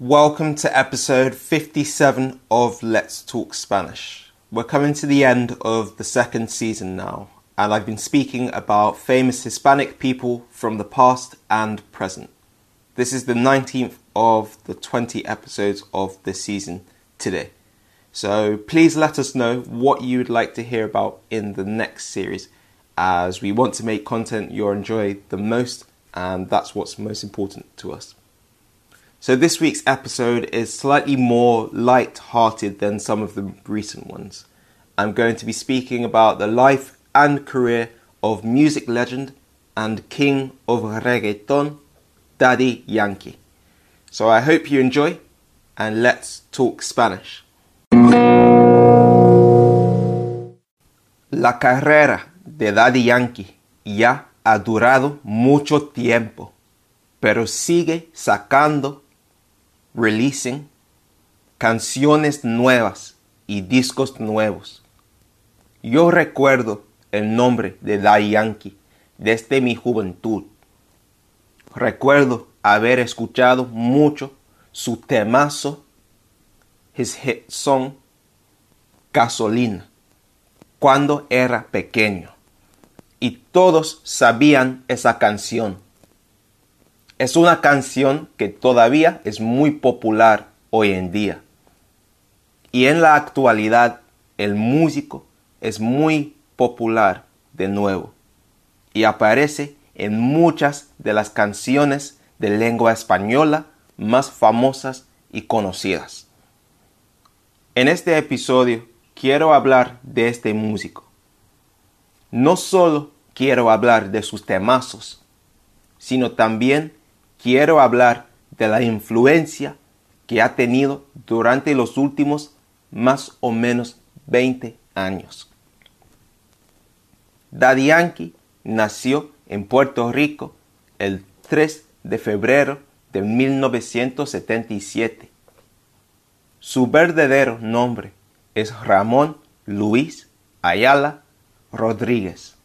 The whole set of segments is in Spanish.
Welcome to episode 57 of Let's Talk Spanish. We're coming to the end of the second season now, and I've been speaking about famous Hispanic people from the past and present. This is the 19th of the 20 episodes of this season today. So please let us know what you would like to hear about in the next series, as we want to make content you'll enjoy the most, and that's what's most important to us. So, this week's episode is slightly more light hearted than some of the recent ones. I'm going to be speaking about the life and career of music legend and king of reggaeton, Daddy Yankee. So, I hope you enjoy and let's talk Spanish. La carrera de Daddy Yankee ya ha durado mucho tiempo, pero sigue sacando releasing canciones nuevas y discos nuevos. Yo recuerdo el nombre de Daddy Yankee desde mi juventud. Recuerdo haber escuchado mucho su temazo, his song, Gasolina, cuando era pequeño. Y todos sabían esa canción es una canción que todavía es muy popular hoy en día. Y en la actualidad el músico es muy popular de nuevo y aparece en muchas de las canciones de lengua española más famosas y conocidas. En este episodio quiero hablar de este músico. No solo quiero hablar de sus temazos, sino también quiero hablar de la influencia que ha tenido durante los últimos más o menos 20 años. Daddy Yankee nació en Puerto Rico el 3 de febrero de 1977. Su verdadero nombre es Ramón Luis Ayala Rodríguez,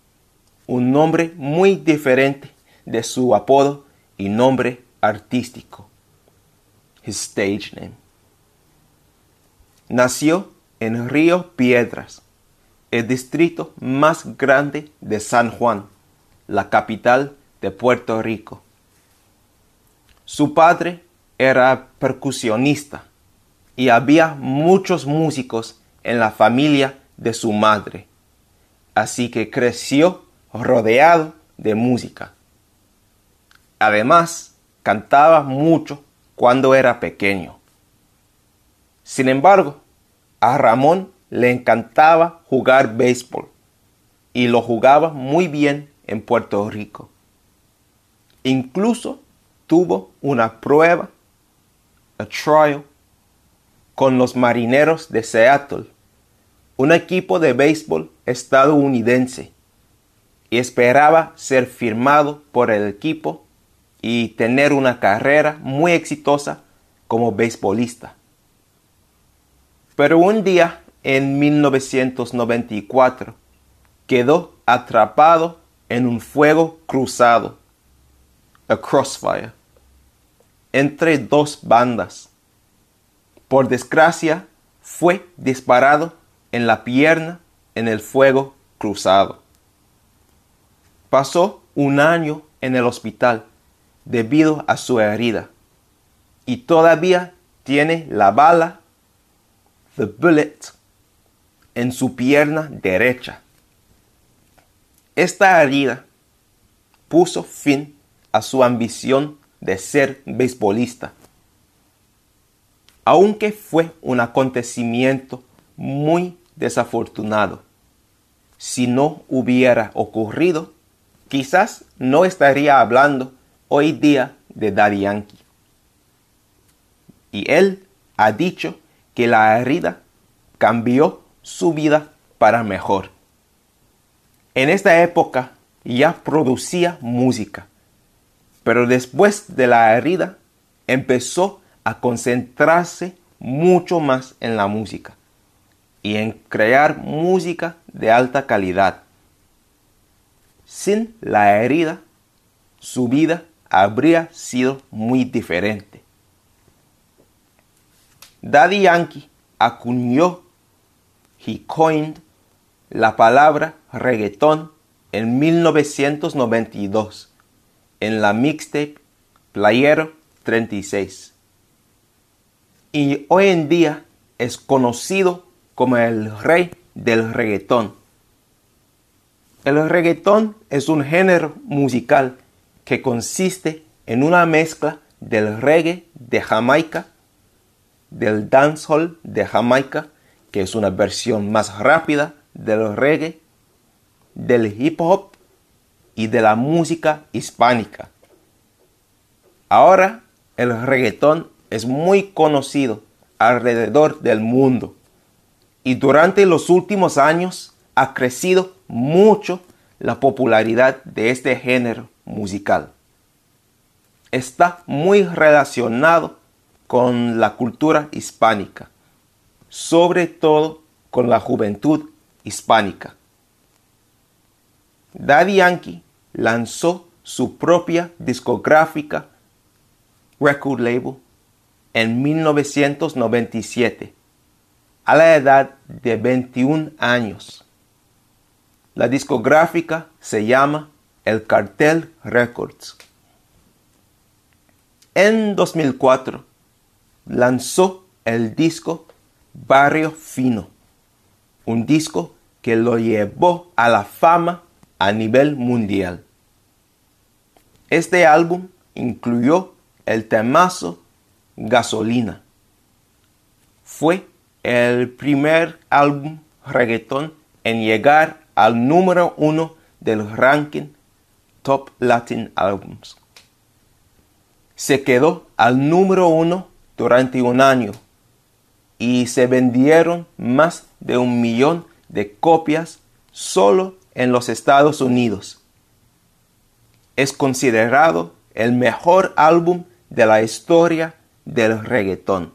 un nombre muy diferente de su apodo y nombre artístico, his stage name. Nació en Río Piedras, el distrito más grande de San Juan, la capital de Puerto Rico. Su padre era percusionista y había muchos músicos en la familia de su madre, así que creció rodeado de música. Además, cantaba mucho cuando era pequeño. Sin embargo, a Ramón le encantaba jugar béisbol y lo jugaba muy bien en Puerto Rico. Incluso tuvo una prueba, a trial, con los Marineros de Seattle, un equipo de béisbol estadounidense, y esperaba ser firmado por el equipo y tener una carrera muy exitosa como beisbolista. Pero un día, en 1994, quedó atrapado en un fuego cruzado, a crossfire, entre dos bandas. Por desgracia, fue disparado en la pierna en el fuego cruzado. Pasó un año en el hospital debido a su herida y todavía tiene la bala, the bullet, en su pierna derecha. Esta herida puso fin a su ambición de ser beisbolista. Aunque fue un acontecimiento muy desafortunado, si no hubiera ocurrido, quizás no estaría hablando hoy día de Daddy Yankee. Y él ha dicho que la herida cambió su vida para mejor. En esta época ya producía música, pero después de la herida empezó a concentrarse mucho más en la música y en crear música de alta calidad. Sin la herida, su vida habría sido muy diferente. Daddy Yankee acuñó, he coined, la palabra reggaetón en 1992 en la mixtape Playero 36. Y hoy en día es conocido como el rey del reggaetón. El reggaetón es un género musical que consiste en una mezcla del reggae de Jamaica, del dancehall de Jamaica, que es una versión más rápida del reggae, del hip hop y de la música hispánica. Ahora el reggaetón es muy conocido alrededor del mundo y durante los últimos años ha crecido mucho la popularidad de este género musical. Está muy relacionado con la cultura hispánica, sobre todo con la juventud hispánica. Daddy Yankee lanzó su propia discográfica record label en 1997 a la edad de 21 años. La discográfica se llama El Cartel Records. En 2004 lanzó el disco Barrio Fino, un disco que lo llevó a la fama a nivel mundial. Este álbum incluyó el temazo Gasolina. Fue el primer álbum reggaeton en llegar al número uno del ranking Top Latin Albums. Se quedó al número uno durante un año y se vendieron más de un millón de copias solo en los Estados Unidos. Es considerado el mejor álbum de la historia del reggaetón.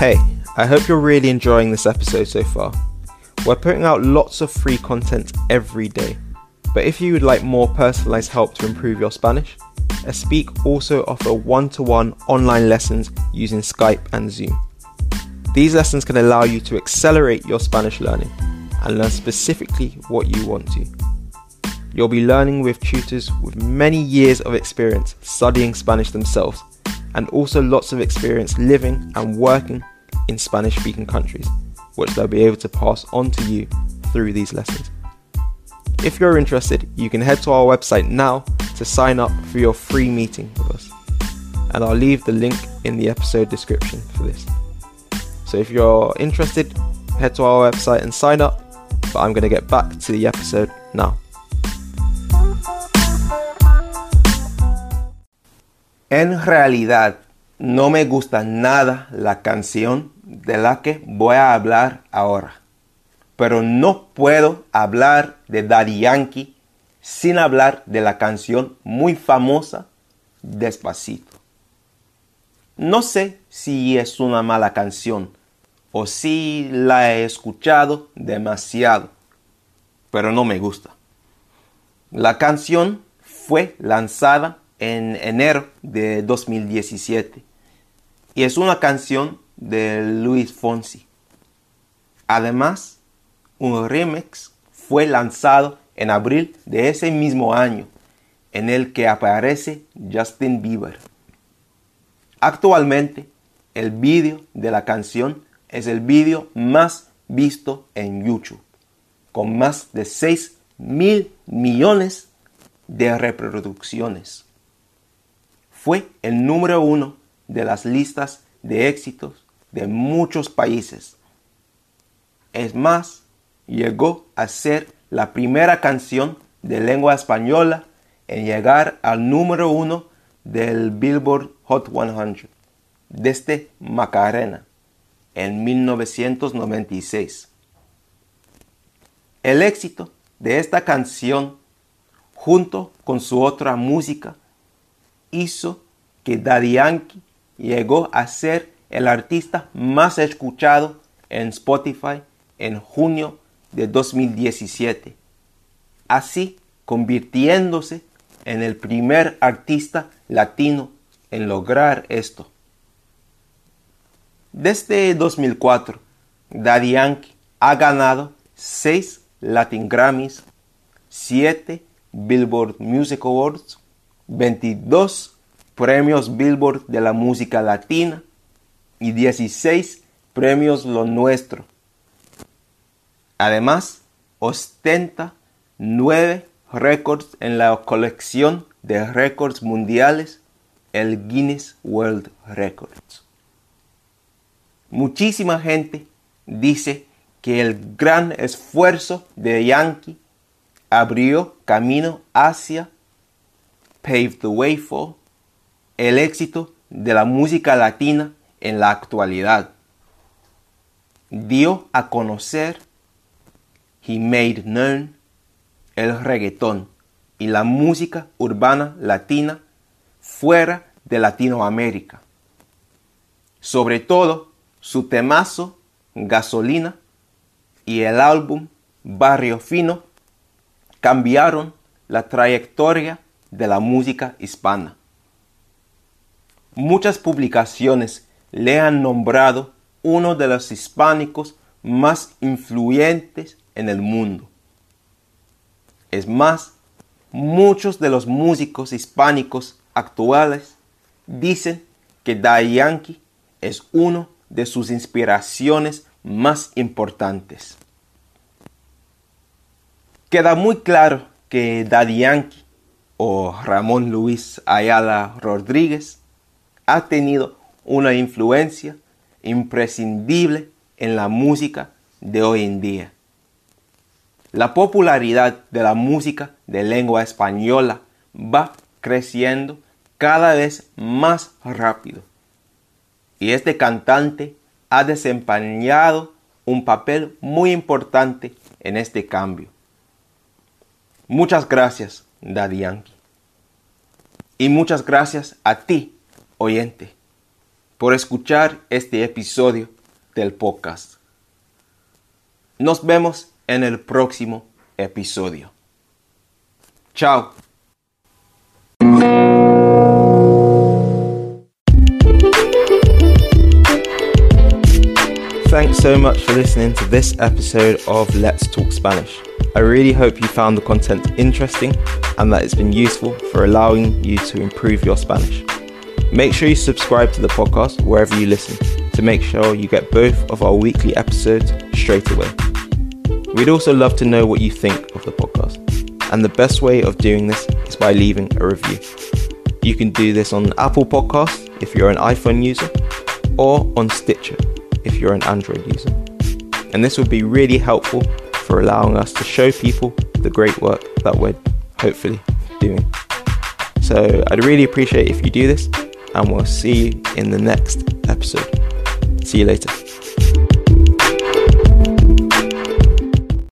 Hey, I hope you're really enjoying this episode so far. We're putting out lots of free content every day, but if you would like more personalized help to improve your Spanish, Espeak also offer one to one online lessons using Skype and Zoom. These lessons can allow you to accelerate your Spanish learning and learn specifically what you want to. You'll be learning with tutors with many years of experience studying Spanish themselves and also lots of experience living and working in Spanish speaking countries, which they'll be able to pass on to you through these lessons. If you're interested, you can head to our website now to sign up for your free meeting with us. And I'll leave the link in the episode description for this. So if you're interested, head to our website and sign up. But I'm going to get back to the episode now. En realidad, no me gusta nada la canción de la que voy a hablar ahora. Pero no puedo hablar de Daddy Yankee sin hablar de la canción muy famosa Despacito. No sé si es una mala canción o si la he escuchado demasiado, pero no me gusta. La canción fue lanzada en enero de 2017 y es una canción de Luis Fonsi. Además, un remix fue lanzado en abril de ese mismo año en el que aparece Justin Bieber. Actualmente, el vídeo de la canción es el vídeo más visto en YouTube, con más de 6 mil millones de reproducciones fue el número uno de las listas de éxitos de muchos países. Es más, llegó a ser la primera canción de lengua española en llegar al número uno del Billboard Hot 100 desde Macarena en 1996. El éxito de esta canción, junto con su otra música, hizo que Daddy Yankee llegó a ser el artista más escuchado en Spotify en junio de 2017, así convirtiéndose en el primer artista latino en lograr esto. Desde 2004, Daddy Yankee ha ganado 6 Latin Grammys, 7 Billboard Music Awards, 22 premios Billboard de la música latina y 16 premios Lo Nuestro. Además, ostenta 9 récords en la colección de récords mundiales, el Guinness World Records. Muchísima gente dice que el gran esfuerzo de Yankee abrió camino hacia Paved the Way for el éxito de la música latina en la actualidad. Dio a conocer, he made known, el reggaetón y la música urbana latina fuera de Latinoamérica. Sobre todo su temazo Gasolina y el álbum Barrio Fino cambiaron la trayectoria de la música hispana. Muchas publicaciones le han nombrado uno de los hispánicos más influyentes en el mundo. Es más, muchos de los músicos hispánicos actuales dicen que Daddy Yankee es uno de sus inspiraciones más importantes. Queda muy claro que Daddy Yankee o Ramón Luis Ayala Rodríguez ha tenido una influencia imprescindible en la música de hoy en día. La popularidad de la música de lengua española va creciendo cada vez más rápido. Y este cantante ha desempeñado un papel muy importante en este cambio. Muchas gracias, Daddy Yankee. Y muchas gracias a ti, oyente, por escuchar este episodio del podcast. Nos vemos en el próximo episodio. Chao. Thanks so much for listening to this episode of Let's Talk Spanish. I really hope you found the content interesting and that it's been useful for allowing you to improve your Spanish. Make sure you subscribe to the podcast wherever you listen to make sure you get both of our weekly episodes straight away. We'd also love to know what you think of the podcast, and the best way of doing this is by leaving a review. You can do this on Apple Podcasts if you're an iPhone user, or on Stitcher if you're an Android user. And this would be really helpful for allowing us to show people the great work that we're hopefully doing. So I'd really appreciate if you do this, and we'll see you in the next episode. See you later.